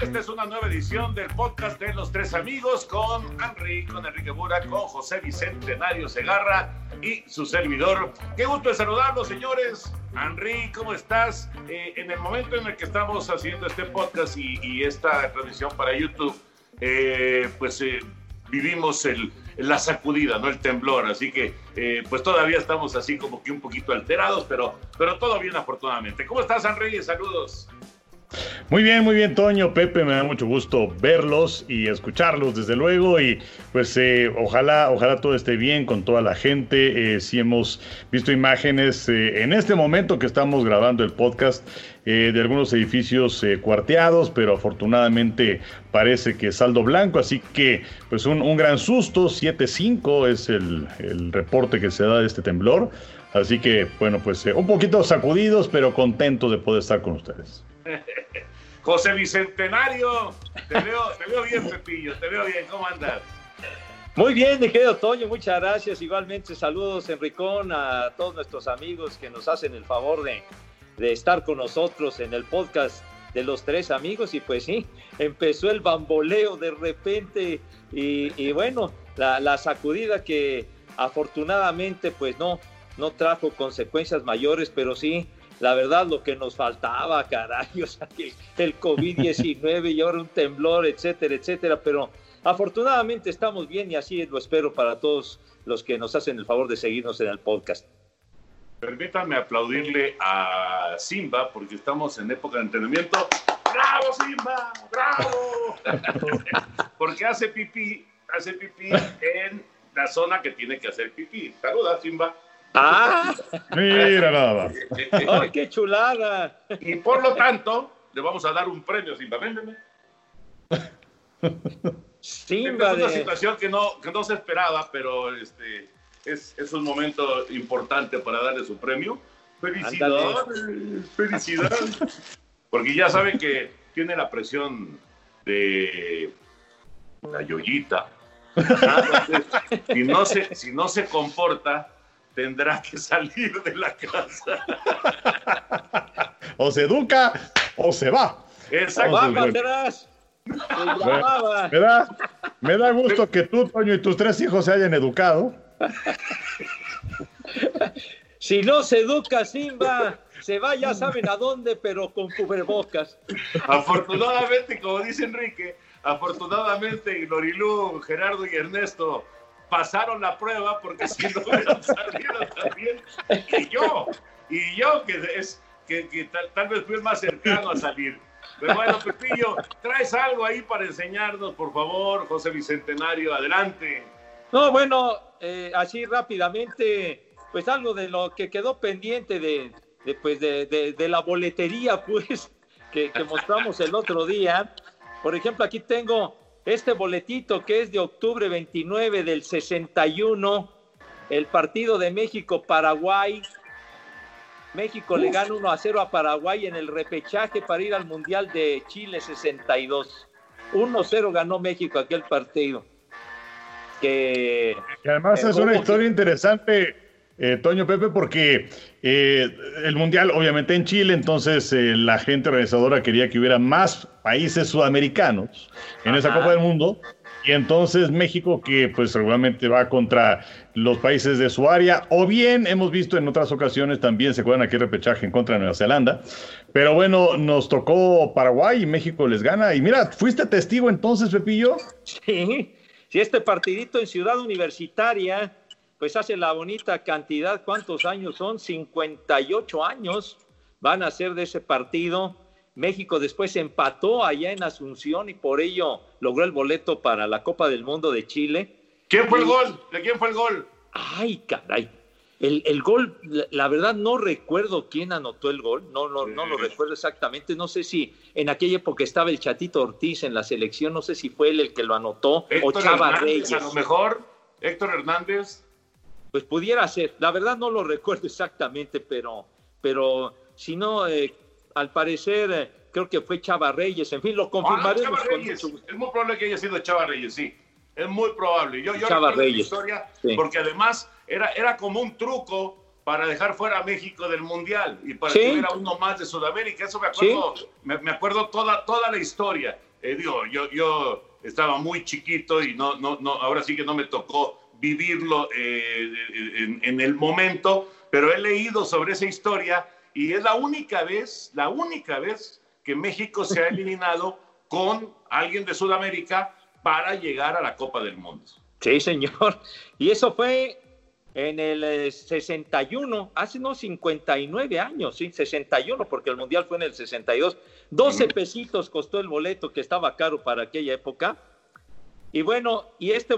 Esta es una nueva edición del podcast de Los Tres Amigos con Henry, con Enrique Bura, con José Bicentenario Segarra y su servidor. Qué gusto de saludarlos, señores. Henry, ¿cómo estás? Eh, en el momento en el que estamos haciendo este podcast y, y esta transmisión para YouTube, eh, pues eh, vivimos el, la sacudida, ¿no? El temblor. Así que, eh, pues todavía estamos así como que un poquito alterados, pero, pero todo bien afortunadamente. ¿Cómo estás, Henry? Saludos. Muy bien, muy bien, Toño, Pepe, me da mucho gusto verlos y escucharlos, desde luego, y pues eh, ojalá, ojalá todo esté bien con toda la gente. Eh, si hemos visto imágenes eh, en este momento que estamos grabando el podcast eh, de algunos edificios eh, cuarteados, pero afortunadamente parece que saldo blanco, así que pues un, gran susto, 7.5 es el, reporte que se da de este temblor. Así que, bueno, pues un poquito sacudidos, pero contentos de poder estar con ustedes. José Bicentenario, te veo, te veo bien, Pepillo, te veo bien. ¿Cómo andas? Muy bien, mi querido Toño, muchas gracias. Igualmente saludos, Enricón, a todos nuestros amigos que nos hacen el favor de, de estar con nosotros en el podcast de los tres amigos. Y pues sí, empezó el bamboleo de repente y, y bueno, la, la, sacudida que afortunadamente pues no, no trajo consecuencias mayores, pero sí la verdad lo que nos faltaba, caray, o sea, el, el COVID-19 y ahora un temblor, etcétera, etcétera, pero afortunadamente estamos bien y así lo espero para todos los que nos hacen el favor de seguirnos en el podcast. Permítanme aplaudirle a Simba porque estamos en época de entrenamiento. ¡Bravo, Simba! ¡Bravo! porque hace pipí, hace pipí en la zona que tiene que hacer pipí. Saluda, Simba. ¡Ah! Mira nada más. ¡Ay, qué chulada! Y por lo tanto, le vamos a dar un premio, Simba. Véndeme. Simba es una situación que no, que no se esperaba, pero este, es, es un momento importante para darle su premio. Felicidades, felicidades. Porque ya saben que tiene la presión de la yoyita. Entonces, si, no se, si no se comporta, tendrá que salir de la casa. O se educa o se va. Exacto. ¡Va para atrás! Se llamaba. Me da, me da gusto que tú, Toño, y tus tres hijos se hayan educado. Si no se educa Simba, se va ya saben a dónde, pero con cubrebocas. Afortunadamente, como dice Enrique, afortunadamente Lorilú, Gerardo y Ernesto pasaron la prueba porque si no hubieran salido también. Y yo, y yo que tal, tal, vez fui el más cercano a salir. Pero bueno, Pepillo, traes algo ahí para enseñarnos, por favor, José Bicentenario, adelante. No, bueno, eh, así rápidamente, pues algo de lo que quedó pendiente de, de, pues de- de la boletería, pues, que, que mostramos el otro día. Por ejemplo, aquí tengo este boletito que es de octubre 29 del 61, el partido de México-Paraguay. México le gana 1 a 0 a Paraguay en el repechaje para ir al Mundial de Chile 62. 1-0 ganó México aquel partido. Que además Eh, es una historia interesante, eh, Toño Pepe, porque eh, el Mundial obviamente en Chile, entonces eh, la gente organizadora quería que hubiera más países sudamericanos en esa. Copa del Mundo. Y entonces México, que pues regularmente va contra los países de su área, o bien hemos visto en otras ocasiones también, se acuerdan aquí el repechaje en contra de Nueva Zelanda, pero bueno, nos tocó Paraguay y México les gana. Y mira, fuiste testigo entonces, Pepillo. Sí, si este partidito en Ciudad Universitaria, pues hace la bonita cantidad, ¿cuántos años son? 58 años van a ser de ese partido. México después empató allá en Asunción y por ello logró el boleto para la Copa del Mundo de Chile. ¿Quién fue el gol? ¿De quién fue el gol? Ay, caray. El, el gol, la, la verdad no recuerdo quién anotó el gol, no, no, no lo recuerdo exactamente, no sé si en aquella época estaba el Chatito Ortiz en la selección, no sé si fue él el que lo anotó o Héctor Chava Hernández, Reyes. a lo mejor. Héctor Hernández. Pues pudiera ser, la verdad no lo recuerdo exactamente, pero, pero si no, eh, al parecer eh, creo que fue Chava Reyes, en fin, lo Ah, confirmaremos Chava con Reyes. mucho gusto. Es muy probable que haya sido Chava Reyes, sí. Es muy probable. Yo, yo Chava recuerdo la Reyes. historia Sí. porque además era, era como un truco para dejar fuera a México del Mundial y para Sí. que hubiera uno más de Sudamérica. Eso me acuerdo, me, me acuerdo toda, toda la historia. Eh, digo, yo, yo estaba muy chiquito y no, no, no, ahora sí que no me tocó vivirlo eh, en, en el momento, pero he leído sobre esa historia y es la única vez, la única vez que México se ha eliminado con alguien de Sudamérica para llegar a la Copa del Mundo. Sí, señor. Y eso fue en el eh, 61, hace no 59 años, sí, 61, porque el Mundial fue en el 62. 12 pesitos costó el boleto, que estaba caro para aquella época. Y bueno, y este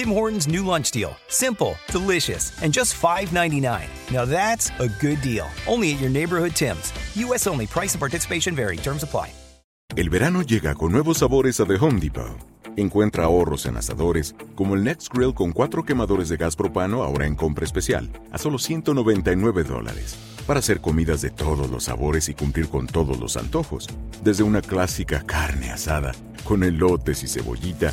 Tim Hortons' new lunch deal. Simple, delicious, and just $5.99. Now that's a good deal. Only at your neighborhood Tim's. U.S. only. Price and participation vary. Terms apply. El verano llega con nuevos sabores a The Home Depot. Encuentra ahorros en asadores, como el Next Grill con cuatro quemadores de gas propano ahora en compra especial, a solo 199 dólares. Para hacer comidas de todos los sabores y cumplir con todos los antojos. Desde una clásica carne asada, con elotes y cebollita,